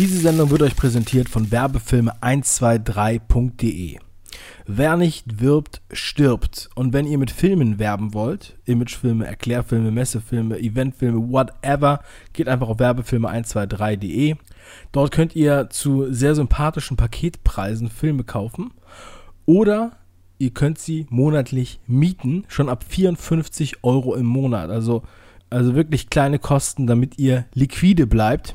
Diese Sendung wird euch präsentiert von Werbefilme123.de. Wer nicht wirbt, stirbt. Und wenn ihr mit Filmen werben wollt, Imagefilme, Erklärfilme, Messefilme, Eventfilme, whatever, geht einfach auf Werbefilme123.de. Dort könnt ihr zu sehr sympathischen Paketpreisen Filme kaufen. Oder ihr könnt sie monatlich mieten, schon ab 54 Euro im Monat. Also, also wirklich kleine Kosten, damit ihr liquide bleibt.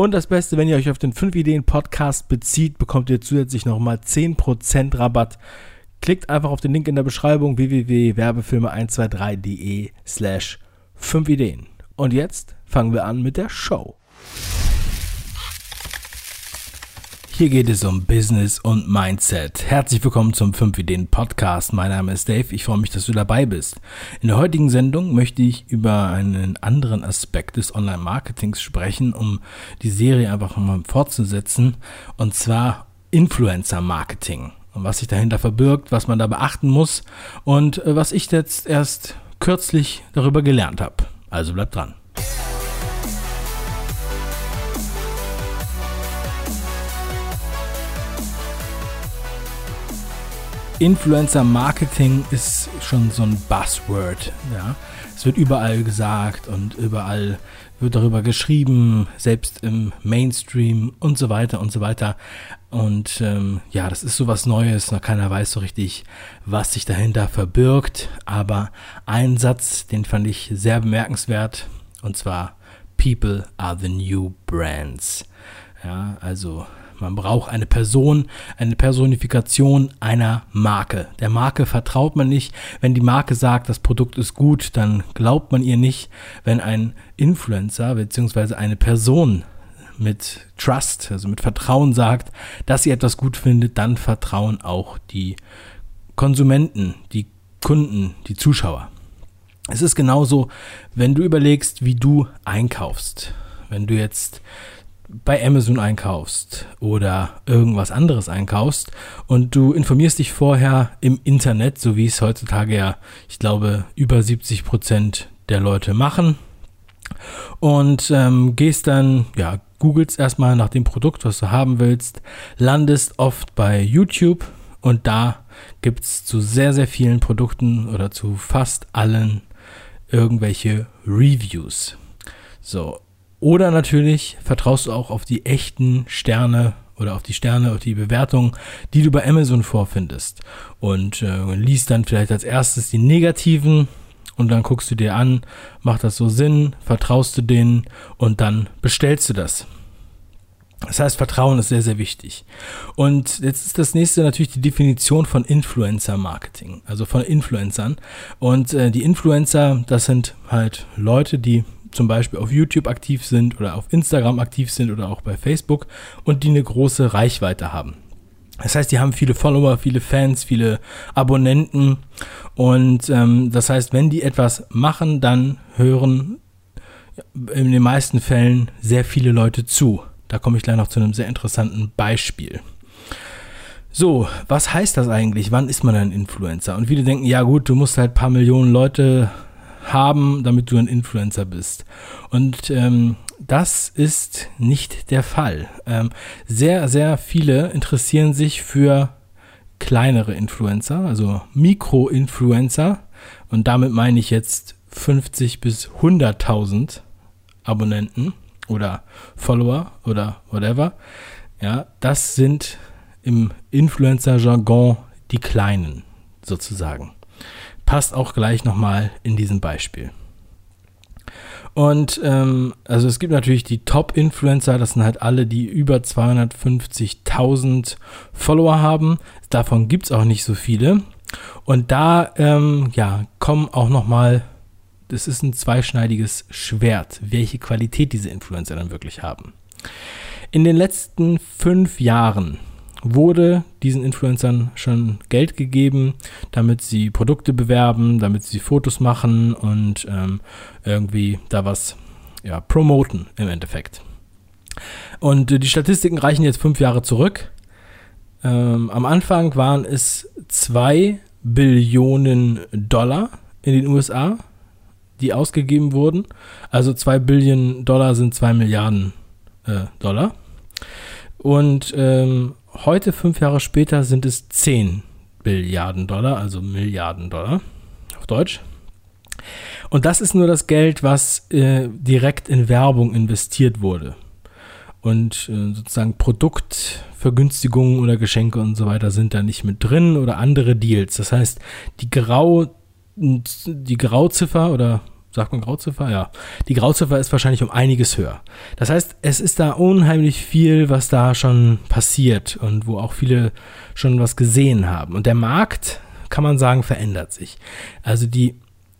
Und das Beste, wenn ihr euch auf den 5 Ideen Podcast bezieht, bekommt ihr zusätzlich nochmal 10% Rabatt. Klickt einfach auf den Link in der Beschreibung www.werbefilme123.de slash 5 Ideen. Und jetzt fangen wir an mit der Show. Hier geht es um Business und Mindset. Herzlich willkommen zum 5 Ideen Podcast. Mein Name ist Dave. Ich freue mich, dass du dabei bist. In der heutigen Sendung möchte ich über einen anderen Aspekt des Online-Marketings sprechen, um die Serie einfach mal fortzusetzen. Und zwar Influencer-Marketing. Und was sich dahinter verbirgt, was man da beachten muss und äh, was ich jetzt erst kürzlich darüber gelernt habe. Also bleibt dran. Influencer Marketing ist schon so ein Buzzword. Ja. Es wird überall gesagt und überall wird darüber geschrieben, selbst im Mainstream und so weiter und so weiter. Und ähm, ja, das ist so was Neues. Noch keiner weiß so richtig, was sich dahinter verbirgt. Aber ein Satz, den fand ich sehr bemerkenswert. Und zwar, People are the new brands. Ja, also man braucht eine Person, eine Personifikation einer Marke. Der Marke vertraut man nicht. Wenn die Marke sagt, das Produkt ist gut, dann glaubt man ihr nicht. Wenn ein Influencer bzw. eine Person mit Trust, also mit Vertrauen sagt, dass sie etwas gut findet, dann vertrauen auch die Konsumenten, die Kunden, die Zuschauer. Es ist genauso, wenn du überlegst, wie du einkaufst. Wenn du jetzt bei Amazon einkaufst oder irgendwas anderes einkaufst und du informierst dich vorher im Internet, so wie es heutzutage ja, ich glaube, über 70 Prozent der Leute machen und ähm, gehst dann, ja, googelst erstmal nach dem Produkt, was du haben willst, landest oft bei YouTube und da gibt es zu sehr, sehr vielen Produkten oder zu fast allen irgendwelche Reviews. So, oder natürlich vertraust du auch auf die echten Sterne oder auf die Sterne, auf die Bewertung, die du bei Amazon vorfindest. Und äh, liest dann vielleicht als erstes die negativen und dann guckst du dir an, macht das so Sinn, vertraust du denen und dann bestellst du das. Das heißt, Vertrauen ist sehr, sehr wichtig. Und jetzt ist das nächste natürlich die Definition von Influencer-Marketing, also von Influencern. Und äh, die Influencer, das sind halt Leute, die zum Beispiel auf YouTube aktiv sind oder auf Instagram aktiv sind oder auch bei Facebook und die eine große Reichweite haben. Das heißt, die haben viele Follower, viele Fans, viele Abonnenten und ähm, das heißt, wenn die etwas machen, dann hören in den meisten Fällen sehr viele Leute zu. Da komme ich gleich noch zu einem sehr interessanten Beispiel. So, was heißt das eigentlich? Wann ist man ein Influencer? Und viele denken, ja gut, du musst halt ein paar Millionen Leute haben, damit du ein Influencer bist. Und ähm, das ist nicht der Fall. Ähm, sehr, sehr viele interessieren sich für kleinere Influencer, also Mikro-Influencer. Und damit meine ich jetzt 50 bis 100.000 Abonnenten oder Follower oder whatever. Ja, das sind im Influencer-Jargon die Kleinen sozusagen passt auch gleich nochmal in diesem Beispiel. Und ähm, also es gibt natürlich die Top-Influencer, das sind halt alle, die über 250.000 Follower haben. Davon gibt es auch nicht so viele. Und da ähm, ja, kommen auch nochmal, das ist ein zweischneidiges Schwert, welche Qualität diese Influencer dann wirklich haben. In den letzten fünf Jahren wurde diesen Influencern schon Geld gegeben, damit sie Produkte bewerben, damit sie Fotos machen und ähm, irgendwie da was ja, promoten im Endeffekt. Und äh, die Statistiken reichen jetzt fünf Jahre zurück. Ähm, am Anfang waren es zwei Billionen Dollar in den USA, die ausgegeben wurden. Also zwei Billionen Dollar sind zwei Milliarden äh, Dollar. Und ähm, heute, fünf Jahre später, sind es 10 Billiarden Dollar, also Milliarden Dollar auf Deutsch. Und das ist nur das Geld, was äh, direkt in Werbung investiert wurde. Und äh, sozusagen Produktvergünstigungen oder Geschenke und so weiter sind da nicht mit drin oder andere Deals. Das heißt, die Grau, die Grauziffer oder sagt man Grauziffer? Ja. Die Grauziffer ist wahrscheinlich um einiges höher. Das heißt, es ist da unheimlich viel, was da schon passiert und wo auch viele schon was gesehen haben. Und der Markt, kann man sagen, verändert sich. Also die,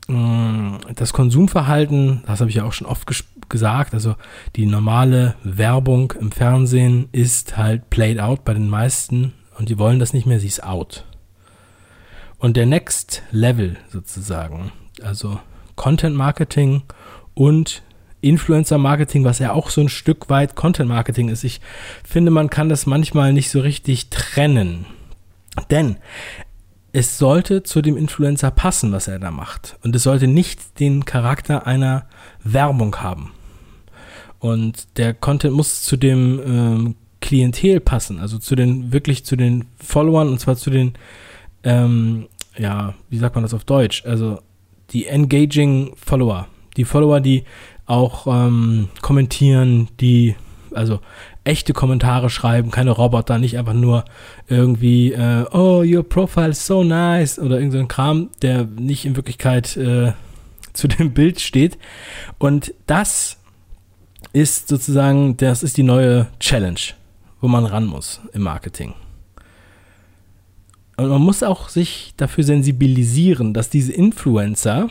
mm, das Konsumverhalten, das habe ich ja auch schon oft gesagt, also die normale Werbung im Fernsehen ist halt played out bei den meisten und die wollen das nicht mehr, sie ist out. Und der Next Level sozusagen, also Content Marketing und Influencer Marketing, was ja auch so ein Stück weit Content Marketing ist. Ich finde, man kann das manchmal nicht so richtig trennen. Denn es sollte zu dem Influencer passen, was er da macht. Und es sollte nicht den Charakter einer Werbung haben. Und der Content muss zu dem ähm, Klientel passen, also zu den, wirklich zu den Followern und zwar zu den, ähm, ja, wie sagt man das auf Deutsch? Also die engaging Follower. Die Follower, die auch ähm, kommentieren, die also echte Kommentare schreiben, keine Roboter, nicht einfach nur irgendwie, äh, oh, your profile is so nice oder irgendein so Kram, der nicht in Wirklichkeit äh, zu dem Bild steht. Und das ist sozusagen, das ist die neue Challenge, wo man ran muss im Marketing. Und man muss auch sich dafür sensibilisieren, dass diese Influencer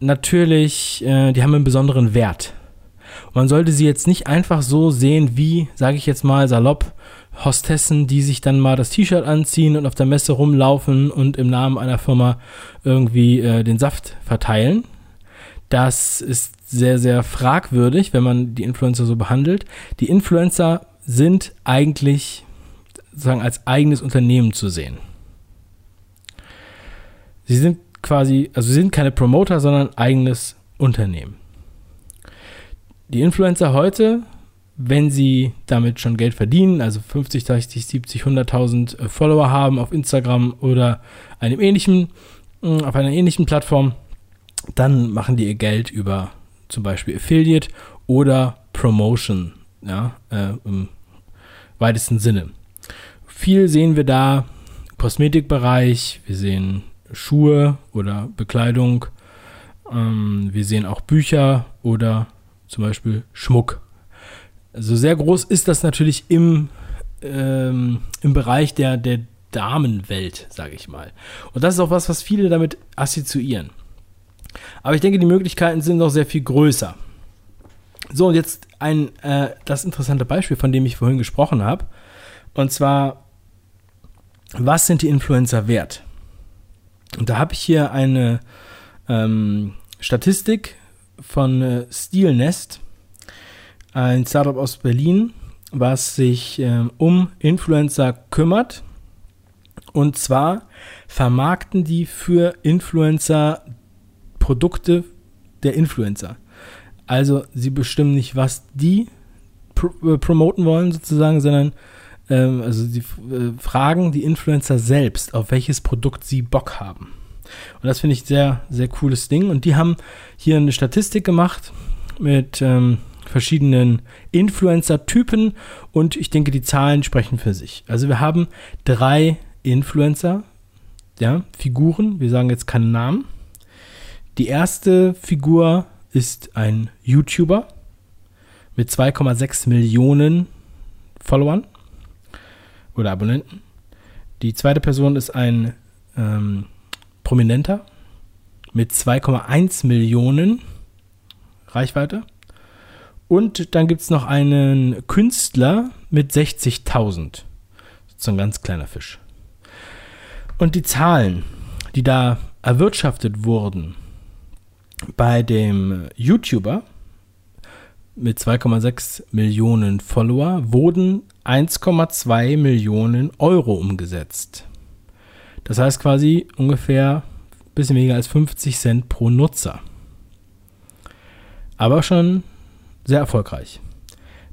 natürlich, äh, die haben einen besonderen Wert. Und man sollte sie jetzt nicht einfach so sehen wie, sage ich jetzt mal salopp, Hostessen, die sich dann mal das T-Shirt anziehen und auf der Messe rumlaufen und im Namen einer Firma irgendwie äh, den Saft verteilen. Das ist sehr, sehr fragwürdig, wenn man die Influencer so behandelt. Die Influencer sind eigentlich sozusagen als eigenes Unternehmen zu sehen. Sie sind quasi, also sie sind keine Promoter, sondern eigenes Unternehmen. Die Influencer heute, wenn sie damit schon Geld verdienen, also 50, 60, 70, 100.000 Follower haben auf Instagram oder einem ähnlichen, mm, auf einer ähnlichen Plattform, dann machen die ihr Geld über zum Beispiel Affiliate oder Promotion, ja, äh, im weitesten Sinne. Viel sehen wir da, Kosmetikbereich, wir sehen Schuhe oder Bekleidung, ähm, wir sehen auch Bücher oder zum Beispiel Schmuck. Also sehr groß ist das natürlich im, ähm, im Bereich der, der Damenwelt, sage ich mal. Und das ist auch was, was viele damit assoziieren. Aber ich denke, die Möglichkeiten sind noch sehr viel größer. So, und jetzt ein äh, das interessante Beispiel, von dem ich vorhin gesprochen habe. Und zwar was sind die Influencer wert? Und da habe ich hier eine ähm, Statistik von äh, Steelnest, ein Startup aus Berlin, was sich ähm, um Influencer kümmert. Und zwar vermarkten die für Influencer Produkte der Influencer. Also sie bestimmen nicht, was die pr äh, promoten wollen sozusagen, sondern ähm, also sie äh, fragen die Influencer selbst, auf welches Produkt sie Bock haben. Und das finde ich sehr, sehr cooles Ding. Und die haben hier eine Statistik gemacht mit ähm, verschiedenen Influencer-Typen und ich denke, die Zahlen sprechen für sich. Also wir haben drei Influencer, ja, Figuren, wir sagen jetzt keinen Namen. Die erste Figur ist ein YouTuber mit 2,6 Millionen Followern oder Abonnenten. Die zweite Person ist ein ähm, Prominenter mit 2,1 Millionen Reichweite. Und dann gibt es noch einen Künstler mit 60.000. So ein ganz kleiner Fisch. Und die Zahlen, die da erwirtschaftet wurden bei dem YouTuber mit 2,6 Millionen Follower, wurden 1,2 Millionen Euro umgesetzt. Das heißt quasi ungefähr ein bisschen weniger als 50 Cent pro Nutzer. Aber schon sehr erfolgreich.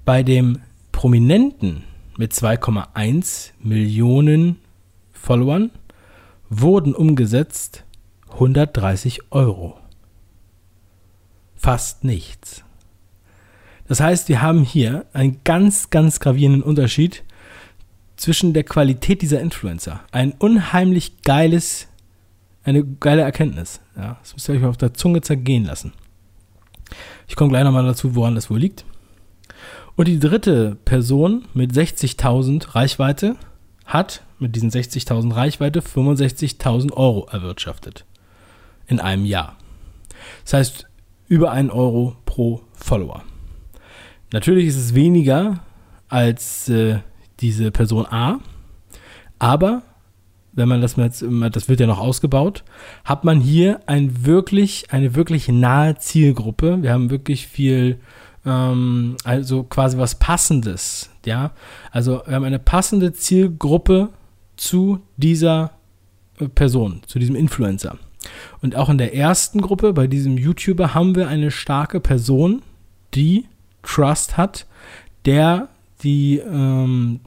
Bei dem Prominenten mit 2,1 Millionen Followern wurden umgesetzt 130 Euro. Fast nichts. Das heißt, wir haben hier einen ganz, ganz gravierenden Unterschied zwischen der Qualität dieser Influencer. Ein unheimlich geiles, eine geile Erkenntnis. Ja, das müsst ihr euch auf der Zunge zergehen lassen. Ich komme gleich nochmal dazu, woran das wohl liegt. Und die dritte Person mit 60.000 Reichweite hat mit diesen 60.000 Reichweite 65.000 Euro erwirtschaftet. In einem Jahr. Das heißt, über einen Euro pro Follower. Natürlich ist es weniger als äh, diese Person A, aber wenn man das jetzt, das wird ja noch ausgebaut, hat man hier ein wirklich, eine wirklich nahe Zielgruppe. Wir haben wirklich viel, ähm, also quasi was Passendes, ja. Also wir haben eine passende Zielgruppe zu dieser äh, Person, zu diesem Influencer. Und auch in der ersten Gruppe, bei diesem YouTuber, haben wir eine starke Person, die Trust hat, der die ähm,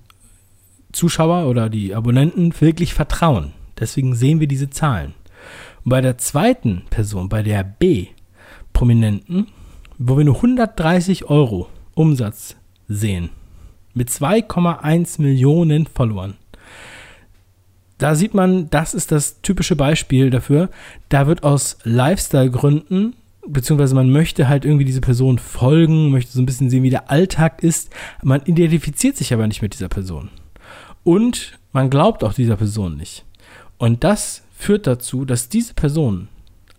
Zuschauer oder die Abonnenten wirklich vertrauen. Deswegen sehen wir diese Zahlen. Und bei der zweiten Person, bei der B-Prominenten, wo wir nur 130 Euro Umsatz sehen, mit 2,1 Millionen Followern, da sieht man, das ist das typische Beispiel dafür. Da wird aus Lifestyle-Gründen, beziehungsweise man möchte halt irgendwie diese Person folgen, möchte so ein bisschen sehen, wie der Alltag ist. Man identifiziert sich aber nicht mit dieser Person. Und man glaubt auch dieser Person nicht. Und das führt dazu, dass diese Personen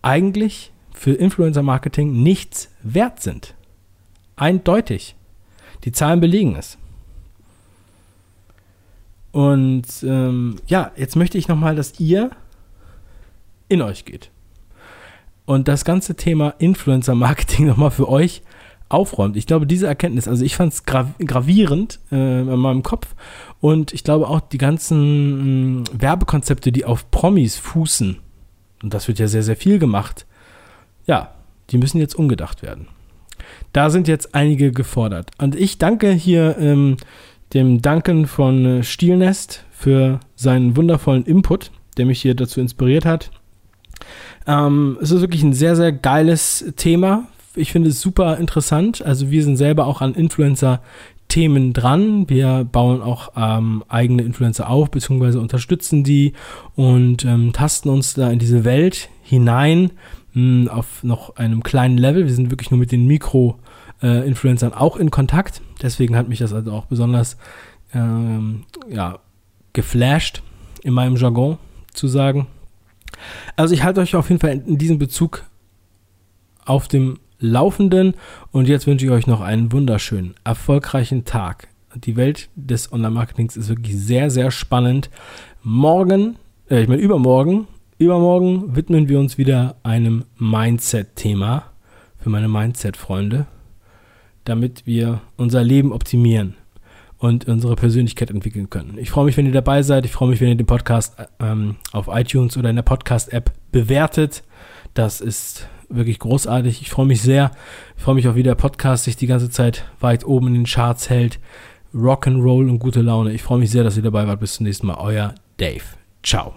eigentlich für Influencer-Marketing nichts wert sind. Eindeutig. Die Zahlen belegen es. Und ähm, ja, jetzt möchte ich nochmal, dass ihr in euch geht. Und das ganze Thema Influencer-Marketing nochmal für euch aufräumt. Ich glaube, diese Erkenntnis, also ich fand es gravierend äh, in meinem Kopf und ich glaube auch die ganzen mh, Werbekonzepte, die auf Promis fußen, und das wird ja sehr, sehr viel gemacht, ja, die müssen jetzt umgedacht werden. Da sind jetzt einige gefordert. Und ich danke hier ähm, dem Duncan von äh, Stielnest für seinen wundervollen Input, der mich hier dazu inspiriert hat. Ähm, es ist wirklich ein sehr, sehr geiles Thema. Ich finde es super interessant. Also wir sind selber auch an Influencer-Themen dran. Wir bauen auch ähm, eigene Influencer auf, beziehungsweise unterstützen die und ähm, tasten uns da in diese Welt hinein mh, hm, auf noch einem kleinen Level. Wir sind wirklich nur mit den Mikro- äh, auch in Kontakt. Deswegen hat mich das also auch besonders ähm, ja, geflasht, in meinem Jargon zu sagen. Also ich halte euch auf jeden Fall in, diesem Bezug auf dem Laufenden und jetzt wünsche ich euch noch einen wunderschönen, erfolgreichen Tag. Die Welt des Online-Marketings ist wirklich sehr, sehr spannend. Morgen, äh, ich meine übermorgen, übermorgen widmen wir uns wieder einem Mindset-Thema für meine Mindset-Freunde damit wir unser Leben optimieren und unsere Persönlichkeit entwickeln können. Ich freue mich, wenn ihr dabei seid. Ich freue mich, wenn ihr den Podcast ähm, auf iTunes oder in der Podcast-App bewertet. Das ist wirklich großartig. Ich freue mich sehr. Ich freue mich auch, wie der Podcast sich die ganze Zeit weit oben in den Charts hält. Rock'n'Roll und gute Laune. Ich freue mich sehr, dass ihr dabei wart. Bis zum nächsten Mal. Euer Dave. Ciao.